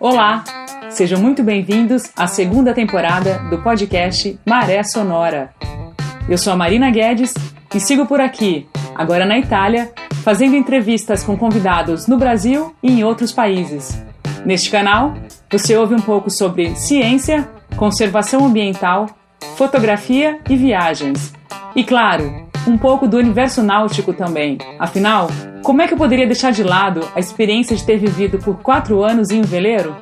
Olá, sejam muito bem-vindos à segunda temporada do podcast Maré Sonora. Eu sou a Marina Guedes e sigo por aqui, agora na Itália, fazendo entrevistas com convidados no Brasil e em outros países. Neste canal, você ouve um pouco sobre ciência, conservação ambiental, fotografia e viagens. E claro, um pouco do universo náutico também. Afinal, como é que eu poderia deixar de lado a experiência de ter vivido por quatro anos em um veleiro?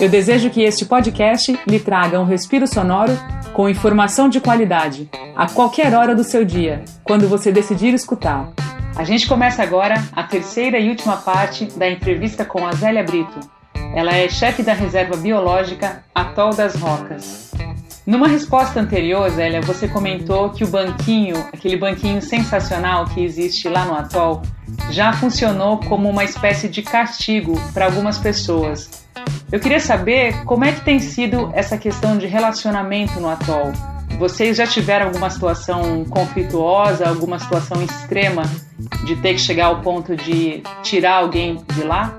Eu desejo que este podcast lhe traga um respiro sonoro com informação de qualidade, a qualquer hora do seu dia, quando você decidir escutar. A gente começa agora a terceira e última parte da entrevista com a Zélia Brito. Ela é chefe da reserva biológica Atol das Rocas. Numa resposta anterior, Zélia, você comentou que o banquinho, aquele banquinho sensacional que existe lá no atol, já funcionou como uma espécie de castigo para algumas pessoas. Eu queria saber como é que tem sido essa questão de relacionamento no atol. Vocês já tiveram alguma situação conflituosa, alguma situação extrema de ter que chegar ao ponto de tirar alguém de lá?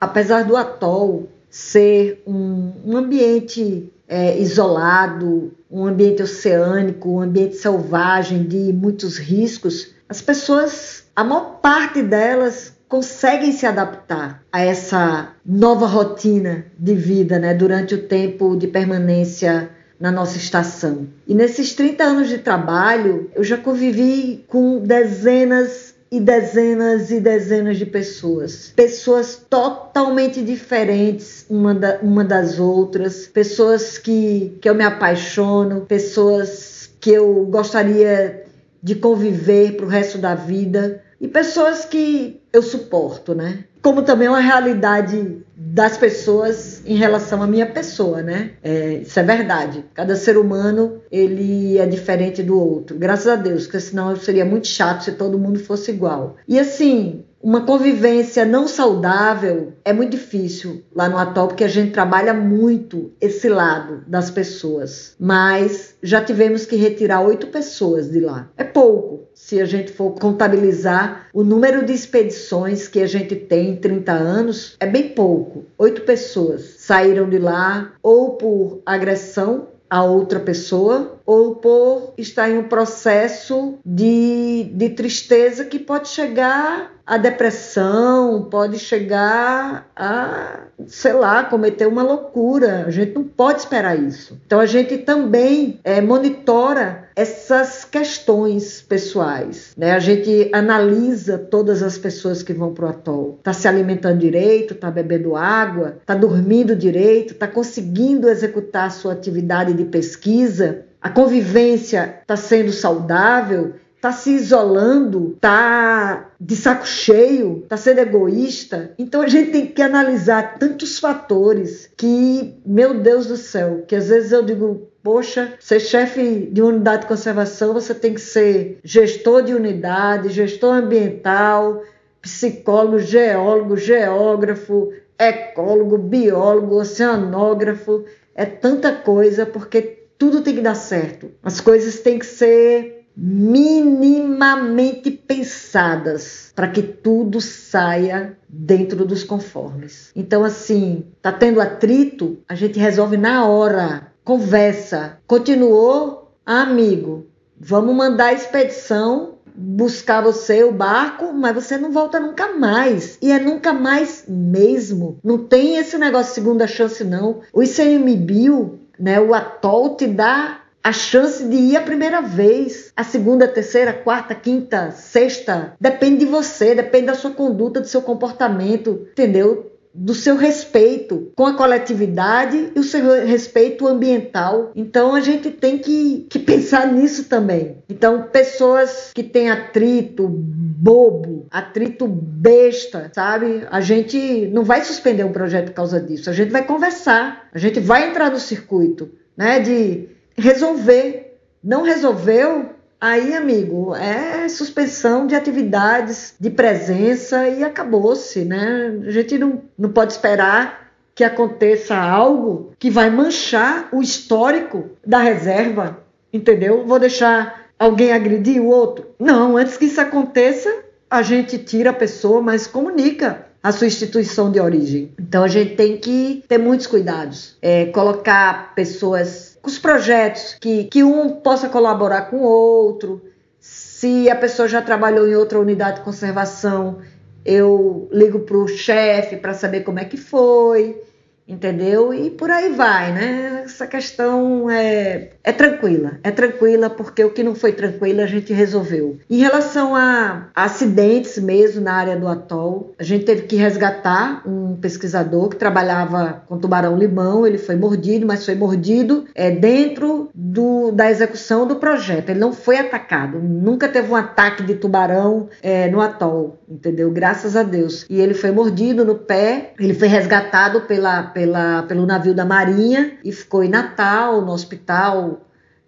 Apesar do atol ser um, um ambiente é, isolado, um ambiente oceânico, um ambiente selvagem de muitos riscos, as pessoas, a maior parte delas conseguem se adaptar a essa nova rotina de vida né, durante o tempo de permanência na nossa estação. E nesses 30 anos de trabalho, eu já convivi com dezenas e dezenas e dezenas de pessoas. Pessoas totalmente diferentes uma, da, uma das outras, pessoas que, que eu me apaixono, pessoas que eu gostaria de conviver para o resto da vida. E pessoas que eu suporto, né? Como também uma realidade das pessoas em relação à minha pessoa, né? É, isso é verdade. Cada ser humano ele é diferente do outro. Graças a Deus, porque senão seria muito chato se todo mundo fosse igual. E assim, uma convivência não saudável é muito difícil lá no atol, porque a gente trabalha muito esse lado das pessoas. Mas já tivemos que retirar oito pessoas de lá. É pouco, se a gente for contabilizar o número de expedições que a gente tem em 30 anos, é bem pouco. Oito pessoas saíram de lá ou por agressão a outra pessoa ou por estar em um processo de, de tristeza que pode chegar à depressão, pode chegar a, sei lá, cometer uma loucura. A gente não pode esperar isso. Então a gente também é, monitora essas questões pessoais. Né? A gente analisa todas as pessoas que vão para o atol. Está se alimentando direito, está bebendo água, está dormindo direito, está conseguindo executar a sua atividade de pesquisa a convivência está sendo saudável, está se isolando, está de saco cheio, está sendo egoísta. Então a gente tem que analisar tantos fatores que, meu Deus do céu, que às vezes eu digo, poxa, ser chefe de unidade de conservação, você tem que ser gestor de unidade, gestor ambiental, psicólogo, geólogo, geógrafo, ecólogo, biólogo, oceanógrafo. É tanta coisa porque tudo tem que dar certo. As coisas têm que ser minimamente pensadas para que tudo saia dentro dos conformes. Então, assim, tá tendo atrito, a gente resolve na hora. Conversa. Continuou, amigo. Vamos mandar a expedição buscar você, o barco, mas você não volta nunca mais. E é nunca mais mesmo. Não tem esse negócio de segunda chance, não. O ICMBio né? O atol te dá a chance de ir a primeira vez, a segunda, terceira, quarta, quinta, sexta, depende de você, depende da sua conduta, do seu comportamento, entendeu? Do seu respeito com a coletividade e o seu respeito ambiental. Então a gente tem que, que pensar nisso também. Então, pessoas que têm atrito bobo, atrito besta, sabe? A gente não vai suspender um projeto por causa disso. A gente vai conversar, a gente vai entrar no circuito, né? De resolver. Não resolveu, Aí, amigo, é suspensão de atividades de presença e acabou-se, né? A gente não, não pode esperar que aconteça algo que vai manchar o histórico da reserva, entendeu? Vou deixar alguém agredir o outro? Não, antes que isso aconteça, a gente tira a pessoa, mas comunica a sua instituição de origem. Então a gente tem que ter muitos cuidados, é, colocar pessoas com os projetos que, que um possa colaborar com o outro. Se a pessoa já trabalhou em outra unidade de conservação, eu ligo para o chefe para saber como é que foi entendeu? E por aí vai, né? Essa questão é, é tranquila, é tranquila porque o que não foi tranquilo a gente resolveu. Em relação a acidentes mesmo na área do atol, a gente teve que resgatar um pesquisador que trabalhava com tubarão-limão, ele foi mordido, mas foi mordido é, dentro do, da execução do projeto, ele não foi atacado, nunca teve um ataque de tubarão é, no atol, entendeu? Graças a Deus. E ele foi mordido no pé, ele foi resgatado pela pela, pelo navio da Marinha e ficou em Natal, no hospital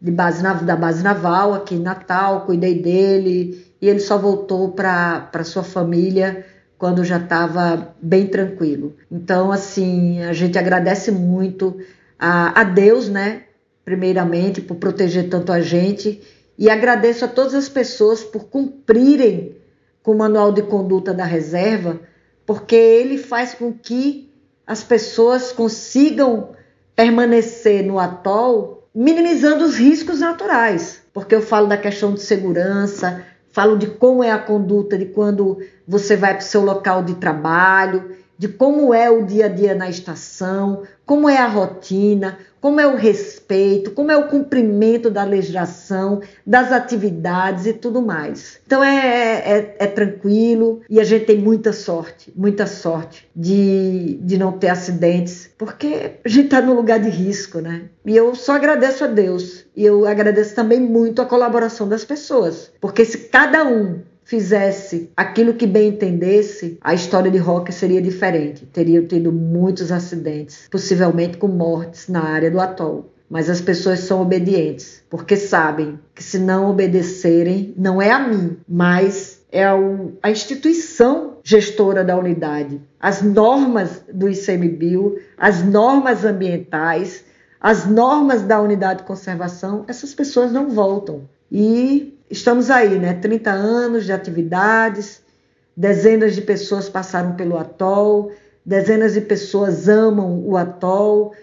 de base, da base naval aqui em Natal, cuidei dele e ele só voltou para sua família quando já estava bem tranquilo. Então, assim, a gente agradece muito a, a Deus, né? Primeiramente, por proteger tanto a gente e agradeço a todas as pessoas por cumprirem com o manual de conduta da reserva, porque ele faz com que as pessoas consigam permanecer no atol, minimizando os riscos naturais. Porque eu falo da questão de segurança, falo de como é a conduta de quando você vai para o seu local de trabalho, de como é o dia a dia na estação, como é a rotina, como é o respeito, como é o cumprimento da legislação, das atividades e tudo mais. Então é, é, é tranquilo e a gente tem muita sorte, muita sorte de, de não ter acidentes, porque a gente está no lugar de risco, né? E eu só agradeço a Deus e eu agradeço também muito a colaboração das pessoas, porque se cada um fizesse aquilo que bem entendesse, a história de Rock seria diferente. Teria tido muitos acidentes, possivelmente com mortes na área do atol. Mas as pessoas são obedientes, porque sabem que se não obedecerem, não é a mim, mas é a instituição gestora da unidade. As normas do ICMBio, as normas ambientais, as normas da unidade de conservação, essas pessoas não voltam. E estamos aí, né? 30 anos de atividades, dezenas de pessoas passaram pelo atol, dezenas de pessoas amam o atol,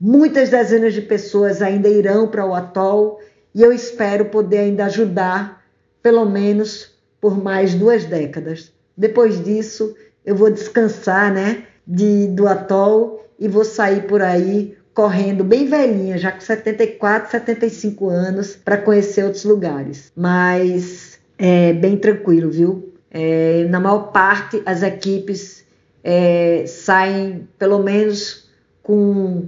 muitas dezenas de pessoas ainda irão para o atol e eu espero poder ainda ajudar, pelo menos por mais duas décadas. Depois disso, eu vou descansar, né, de, do atol e vou sair por aí correndo bem velhinha, já com 74, 75 anos, para conhecer outros lugares. Mas é bem tranquilo, viu? É, na maior parte, as equipes é, saem pelo menos com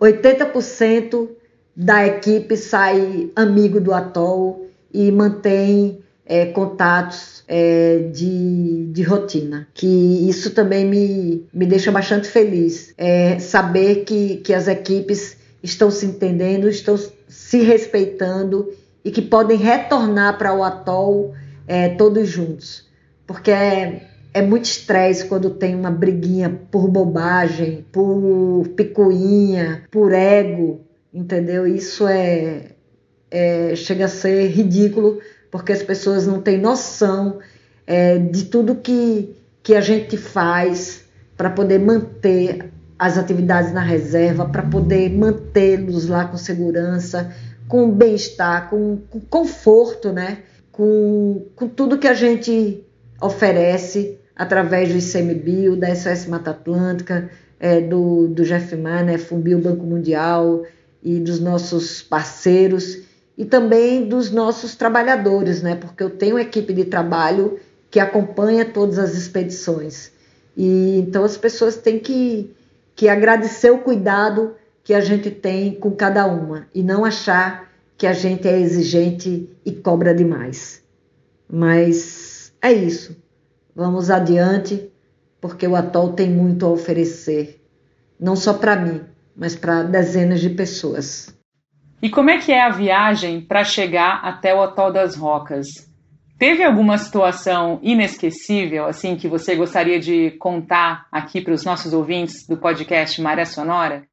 80% da equipe sai amigo do atol e mantém é, contatos é, de, de rotina, que isso também me, me deixa bastante feliz. É, saber que, que as equipes estão se entendendo, estão se respeitando e que podem retornar para o atol é, todos juntos. Porque é, é muito estresse quando tem uma briguinha por bobagem, por picuinha, por ego, entendeu? Isso é, é chega a ser ridículo porque as pessoas não têm noção é, de tudo que, que a gente faz para poder manter as atividades na reserva, para poder mantê-los lá com segurança, com bem-estar, com, com, conforto, né? Com, com tudo que a gente oferece através do ICMBio, da SOS Mata Atlântica, é, do, do GFMA, né, Fumbio Banco Mundial e dos nossos parceiros e também dos nossos trabalhadores, né? Porque eu tenho uma equipe de trabalho que acompanha todas as expedições. E então as pessoas têm que, que agradecer o cuidado que a gente tem com cada uma e não achar que a gente é exigente e cobra demais. Mas é isso. Vamos adiante, porque o atol tem muito a oferecer, não só para mim, mas para dezenas de pessoas. E como é que é a viagem para chegar até o Atol das Rocas? Teve alguma situação inesquecível, assim, que você gostaria de contar aqui para os nossos ouvintes do podcast Maré Sonora?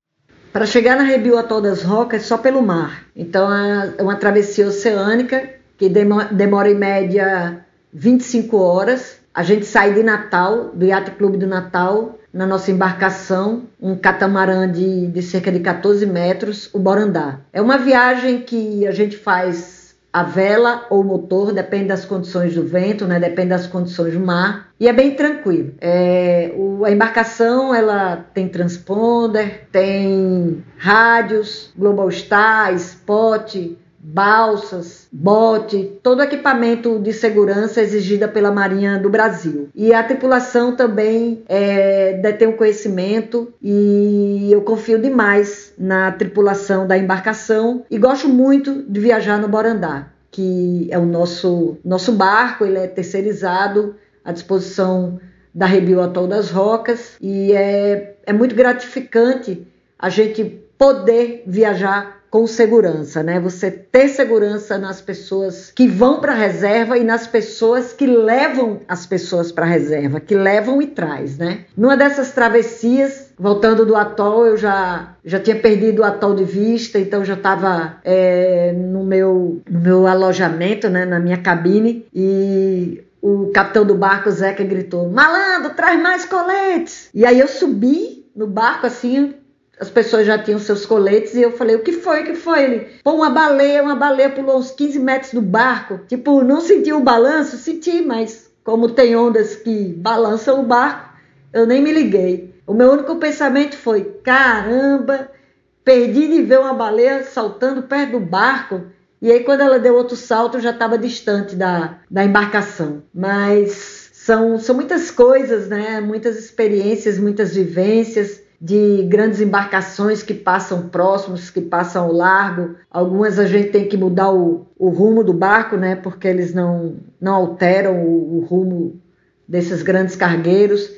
Para chegar na Rebio Atol das Rocas, só pelo mar. Então, é uma travessia oceânica que demora em média 25 horas. A gente sai de Natal, do Yacht Clube do Natal, na nossa embarcação, um catamarã de, de cerca de 14 metros, o Borandá. É uma viagem que a gente faz a vela ou motor, depende das condições do vento, né? depende das condições do mar, e é bem tranquilo. É, o, a embarcação ela tem transponder, tem rádios, Global Star, Spot, balsas, bote, todo equipamento de segurança exigida pela Marinha do Brasil. E a tripulação também é, detém o conhecimento e eu confio demais na tripulação da embarcação e gosto muito de viajar no Borandá, que é o nosso, nosso barco, ele é terceirizado à disposição da Rebio Atol das Rocas e é, é muito gratificante a gente poder viajar com segurança, né? Você ter segurança nas pessoas que vão para a reserva e nas pessoas que levam as pessoas para a reserva, que levam e traz, né? Numa dessas travessias, voltando do atol, eu já já tinha perdido o atol de vista, então já estava é, no meu no meu alojamento, né? Na minha cabine e o capitão do barco, Zeca, gritou: Malandro, traz mais coletes! E aí eu subi no barco assim, as pessoas já tinham seus coletes e eu falei: o que foi? O que foi? Ele, pô, uma baleia, uma baleia pulou uns 15 metros do barco. Tipo, não sentiu o balanço? Senti, mas como tem ondas que balançam o barco, eu nem me liguei. O meu único pensamento foi: caramba, perdi de ver uma baleia saltando perto do barco. E aí, quando ela deu outro salto, eu já estava distante da, da embarcação. Mas são, são muitas coisas, né? Muitas experiências, muitas vivências de grandes embarcações que passam próximos, que passam ao largo. Algumas a gente tem que mudar o, o rumo do barco, né? Porque eles não, não alteram o, o rumo desses grandes cargueiros,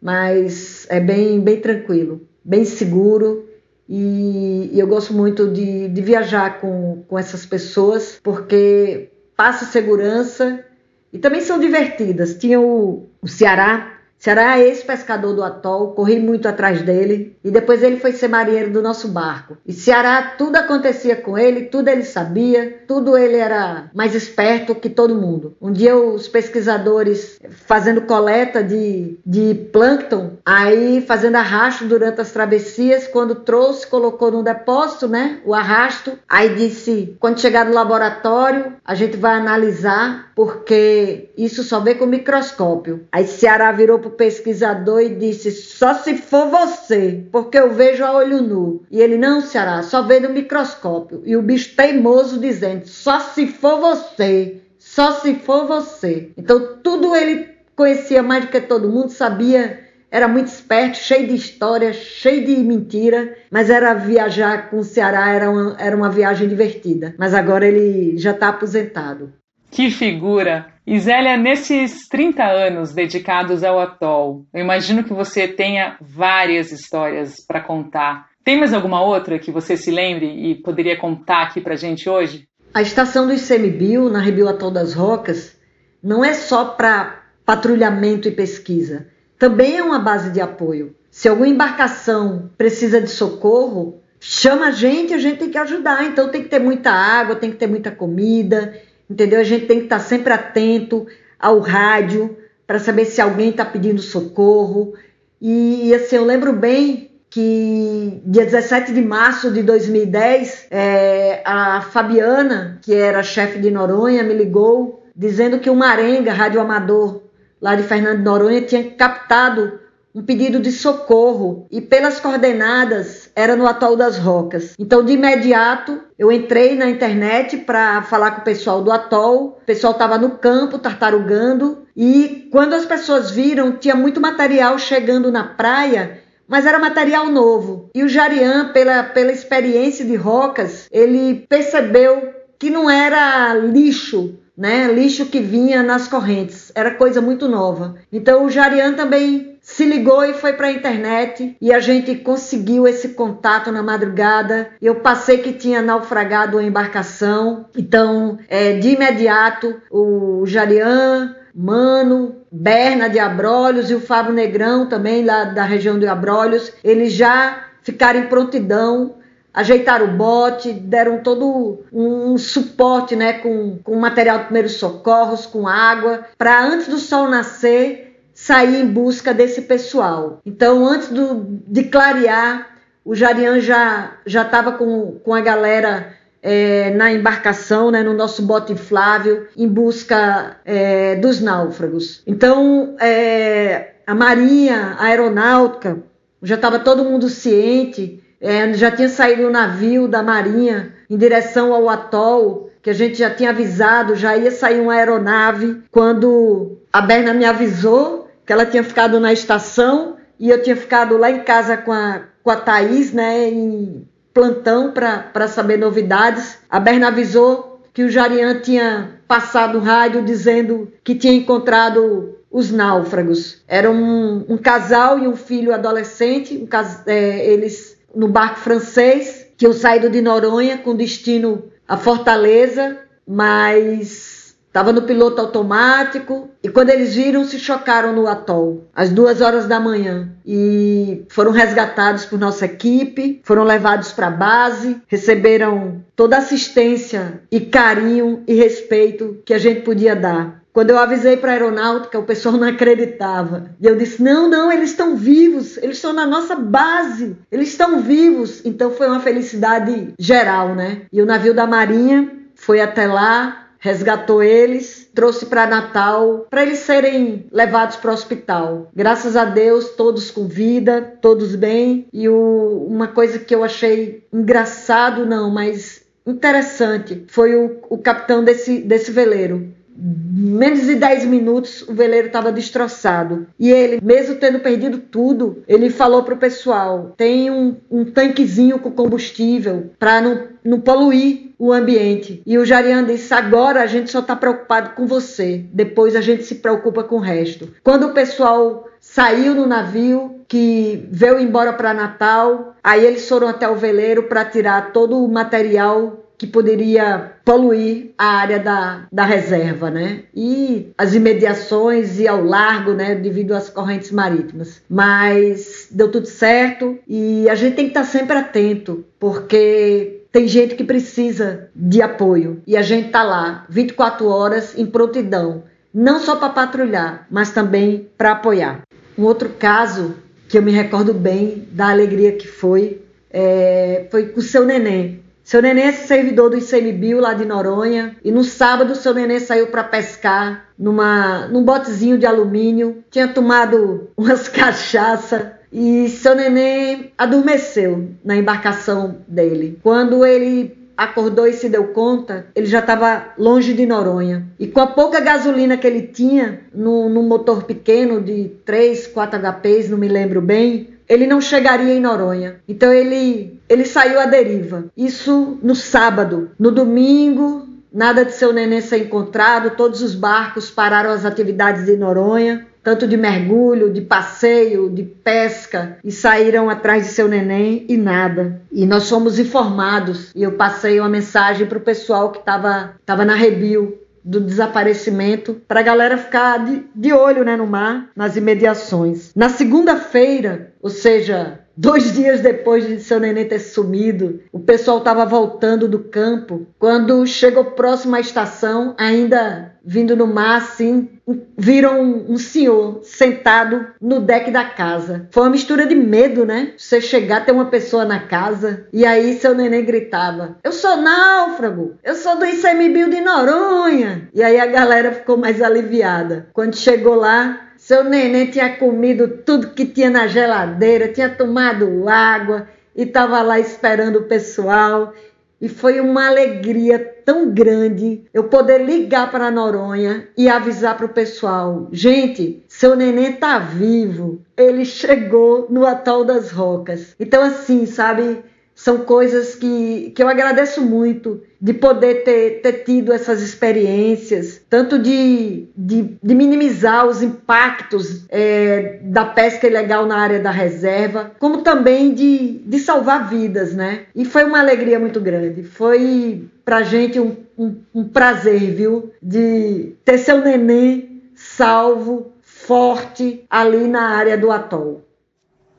mas é bem, bem tranquilo, bem seguro. E, e eu gosto muito de, de viajar com, com essas pessoas porque passa segurança e também são divertidas. Tinha o, o Ceará, Ceará é ex-pescador do atol, corri muito atrás dele e depois ele foi ser marinheiro do nosso barco. E Ceará, tudo acontecia com ele, tudo ele sabia, tudo ele era mais esperto que todo mundo. Um dia os pesquisadores fazendo coleta de, de plâncton, aí fazendo arrasto durante as travessias, quando trouxe, colocou no depósito, né, o arrasto, aí disse, quando chegar no laboratório, a gente vai analisar, porque isso só vê com microscópio. Aí Ceará virou pro pesquisador e disse: Só se for você, porque eu vejo a olho nu. E ele: Não, Ceará, só vê no microscópio. E o bicho teimoso dizendo: Só se for você, só se for você. Então tudo ele conhecia mais do que todo mundo, sabia era muito esperto, cheio de histórias, cheio de mentira, mas era viajar com o Ceará, era uma, era uma viagem divertida. Mas agora ele já está aposentado. Que figura! Isélia, nesses 30 anos dedicados ao atol, eu imagino que você tenha várias histórias para contar. Tem mais alguma outra que você se lembre e poderia contar aqui para gente hoje? A estação do ICMBio, na Rebio Atol das Rocas, não é só para patrulhamento e pesquisa, também é uma base de apoio. Se alguma embarcação precisa de socorro, chama a gente, a gente tem que ajudar. Então tem que ter muita água, tem que ter muita comida, entendeu? A gente tem que estar sempre atento ao rádio para saber se alguém está pedindo socorro. E assim, eu lembro bem que dia 17 de março de 2010, é, a Fabiana, que era chefe de Noronha, me ligou dizendo que o Marenga, rádio amador lá de Fernando de Noronha, tinha captado um pedido de socorro e pelas coordenadas era no Atol das Rocas. Então, de imediato, eu entrei na internet para falar com o pessoal do atol. O pessoal estava no campo tartarugando e quando as pessoas viram, tinha muito material chegando na praia mas era material novo. E o Jarian, pela, pela experiência de rocas, ele percebeu que não era lixo, né? Lixo que vinha nas correntes, era coisa muito nova. Então o Jarian também se ligou e foi para a internet e a gente conseguiu esse contato na madrugada. Eu passei que tinha naufragado a embarcação, então é, de imediato o Jarian, Mano, Berna de Abrolhos e o Fábio Negrão também lá da região de Abrolhos, eles já ficaram em prontidão ajeitaram o bote, deram todo um suporte né, com, com material de primeiros socorros, com água, para antes do sol nascer sair em busca desse pessoal. Então, antes do, de clarear, o Jarian já estava com, com a galera é, na embarcação, né, no nosso bote inflável, em busca é, dos náufragos. Então, é, a Marinha, a Aeronáutica, já estava todo mundo ciente, é, já tinha saído o navio da Marinha em direção ao atol, que a gente já tinha avisado, já ia sair uma aeronave, quando a Berna me avisou que ela tinha ficado na estação e eu tinha ficado lá em casa com a, com a Thaís, né, em plantão para saber novidades. A Berna avisou que o Jarian tinha passado um rádio dizendo que tinha encontrado os náufragos. Era um, um casal e um filho adolescente, um cas, é, eles no barco francês, eu saído de Noronha com destino a Fortaleza, mas Estava no piloto automático e quando eles viram, se chocaram no atol, às duas horas da manhã. E foram resgatados por nossa equipe, foram levados para a base, receberam toda a assistência e carinho e respeito que a gente podia dar. Quando eu avisei para a aeronáutica, o pessoal não acreditava. E eu disse: não, não, eles estão vivos, eles estão na nossa base, eles estão vivos. Então foi uma felicidade geral, né? E o navio da Marinha foi até lá, resgatou eles, trouxe para Natal, para eles serem levados para o hospital. Graças a Deus, todos com vida, todos bem. E o, uma coisa que eu achei engraçado, não, mas interessante, foi o, o capitão desse, desse veleiro menos de 10 minutos o veleiro estava destroçado. E ele, mesmo tendo perdido tudo, ele falou para o pessoal: tem um, um, tanquezinho com combustível para não, não poluir o ambiente. E o Jarian disse: agora a gente só está preocupado com você, depois a gente se preocupa com o resto. Quando o pessoal saiu no navio, que veio embora para Natal, aí eles foram até o veleiro para tirar todo o material que poderia poluir a área da, da reserva, né? E as imediações e ao largo, né? Devido às correntes marítimas. Mas deu tudo certo e a gente tem que estar sempre atento, porque tem gente que precisa de apoio. E a gente tá lá 24 horas em prontidão, não só para patrulhar, mas também para apoiar. Um outro caso que eu me recordo bem da alegria que foi é, foi com o seu neném. Seu neném é servidor do ICMBio lá de Noronha. E no sábado seu neném saiu para pescar numa, num botezinho de alumínio, tinha tomado umas cachaça e seu neném adormeceu na embarcação dele. Quando ele acordou e se deu conta, ele já estava longe de Noronha. E com a pouca gasolina que ele tinha, num, num motor pequeno de 3, 4 HPs, não me lembro bem, ele não chegaria em Noronha. Então ele, ele saiu à deriva. Isso no sábado. No domingo, nada de seu neném ser encontrado, todos os barcos pararam as atividades em Noronha, tanto de mergulho, de passeio, de pesca, e saíram atrás de seu neném e nada. E nós fomos informados, e eu passei uma mensagem para o pessoal que estava na Rebio, do desaparecimento para a galera ficar de, de olho né, no mar, nas imediações. Na segunda-feira, ou seja, dois dias depois de seu neném ter sumido, o pessoal estava voltando do campo. Quando chegou próximo à estação, ainda vindo no mar assim, viram um, senhor sentado no deck da casa. Foi uma mistura de medo, né? Você chegar, ter uma pessoa na casa e aí seu neném gritava: Eu sou náufrago, eu sou do ICMBio de Noronha. E aí a galera ficou mais aliviada. Quando chegou lá, seu neném tinha comido tudo que tinha na geladeira, tinha tomado água e estava lá esperando o pessoal. E foi uma alegria tão grande eu poder ligar para Noronha e avisar para o pessoal: gente, seu neném tá vivo, ele chegou no Atol das Rocas. Então, assim, sabe, são coisas que, que eu agradeço muito de poder ter, ter tido essas experiências, tanto de, de, de minimizar os impactos é, da pesca ilegal na área da reserva, como também de, de salvar vidas, né? E foi uma alegria muito grande. Foi pra gente um, um, um prazer, viu? De ter seu neném salvo, forte, ali na área do atol.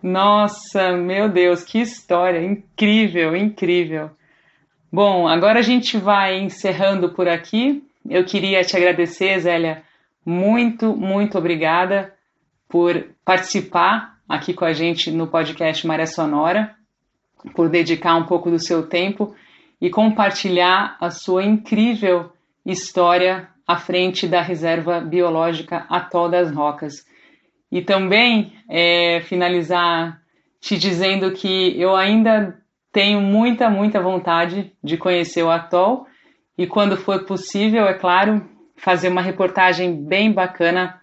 Nossa, meu Deus, que história! Incrível, incrível. Bom, agora a gente vai encerrando por aqui. Eu queria te agradecer, Zélia. Muito, muito obrigada por participar aqui com a gente no podcast Maré Sonora, por dedicar um pouco do seu tempo e compartilhar a sua incrível história à frente da Reserva Biológica Atol das Rocas. E também é, finalizar te dizendo que eu ainda tenho muita, muita vontade de conhecer o atol e, quando for possível, é claro, fazer uma reportagem bem bacana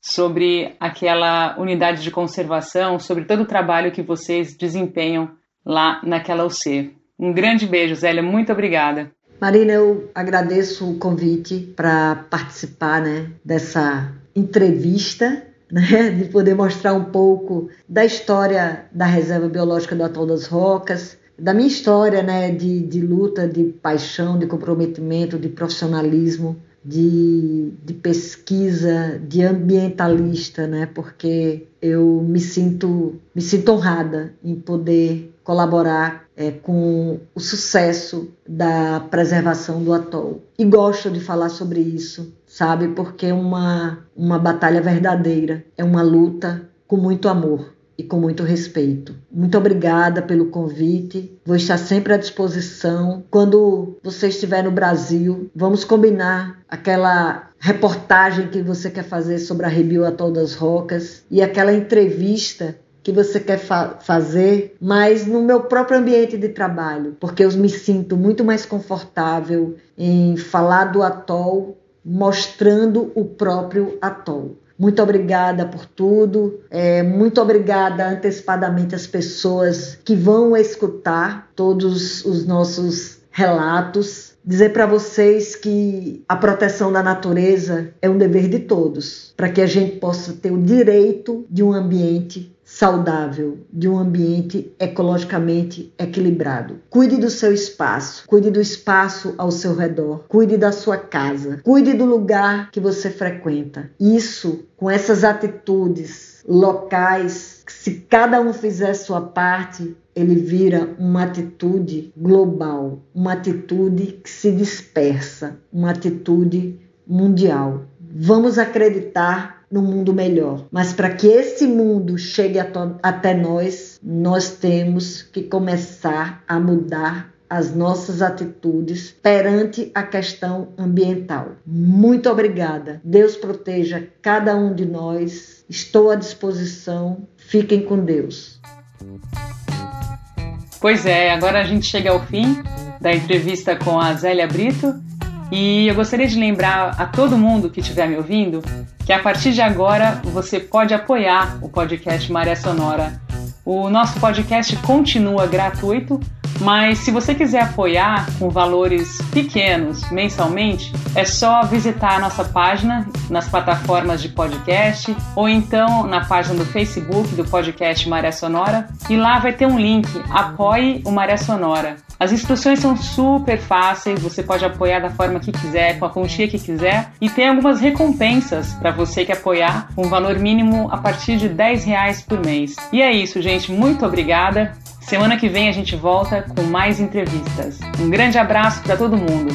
sobre aquela unidade de conservação, sobre todo o trabalho que vocês desempenham lá naquela UC. Um grande beijo, Zélia, muito obrigada. Marina, eu agradeço o convite para participar né, dessa entrevista né, de poder mostrar um pouco da história da Reserva Biológica do Atol das Rocas, da minha história né, de, de luta, de paixão, de comprometimento, de profissionalismo, de, de pesquisa, de ambientalista, né, porque eu me sinto, me sinto honrada em poder colaborar é, com o sucesso da preservação do atol. E gosto de falar sobre isso, sabe? Porque é uma, uma batalha verdadeira, é uma luta com muito amor e com muito respeito. Muito obrigada pelo convite. Vou estar sempre à disposição. Quando você estiver no Brasil, vamos combinar aquela reportagem que você quer fazer sobre a Rebio Atol das Rocas e aquela entrevista que você quer fa fazer, mas no meu próprio ambiente de trabalho, porque eu me sinto muito mais confortável em falar do atol mostrando o próprio atol. Muito obrigada por tudo. É, muito obrigada antecipadamente às pessoas que vão escutar todos os nossos relatos. Dizer para vocês que a proteção da natureza é um dever de todos, para que a gente possa ter o direito de um ambiente saudável, de um ambiente ecologicamente equilibrado. Cuide do seu espaço, cuide do espaço ao seu redor, cuide da sua casa, cuide do lugar que você frequenta. Isso, com essas atitudes locais, se cada um fizer sua parte, ele vira uma atitude global, uma atitude que se dispersa, uma atitude mundial. Vamos acreditar no mundo melhor. Mas para que esse mundo chegue até nós, nós temos que começar a mudar as nossas atitudes perante a questão ambiental. Muito obrigada. Deus proteja cada um de nós. Estou à disposição. Fiquem com Deus. Pois é, agora a gente chega ao fim da entrevista com a Zélia Brito. E eu gostaria de lembrar a todo mundo que estiver me ouvindo que a partir de agora você pode apoiar o podcast Maré Sonora. O nosso podcast continua gratuito, mas se você quiser apoiar com valores pequenos mensalmente, é só visitar a nossa página nas plataformas de podcast ou então na página do Facebook do podcast Maré Sonora e lá vai ter um link Apoie o Maré Sonora. As instruções são super fáceis, você pode apoiar da forma que quiser, com a quantia que quiser, e tem algumas recompensas para você que apoiar, um valor mínimo a partir de 10 reais por mês. E é isso, gente. Muito obrigada. Semana que vem a gente volta com mais entrevistas. Um grande abraço para todo mundo.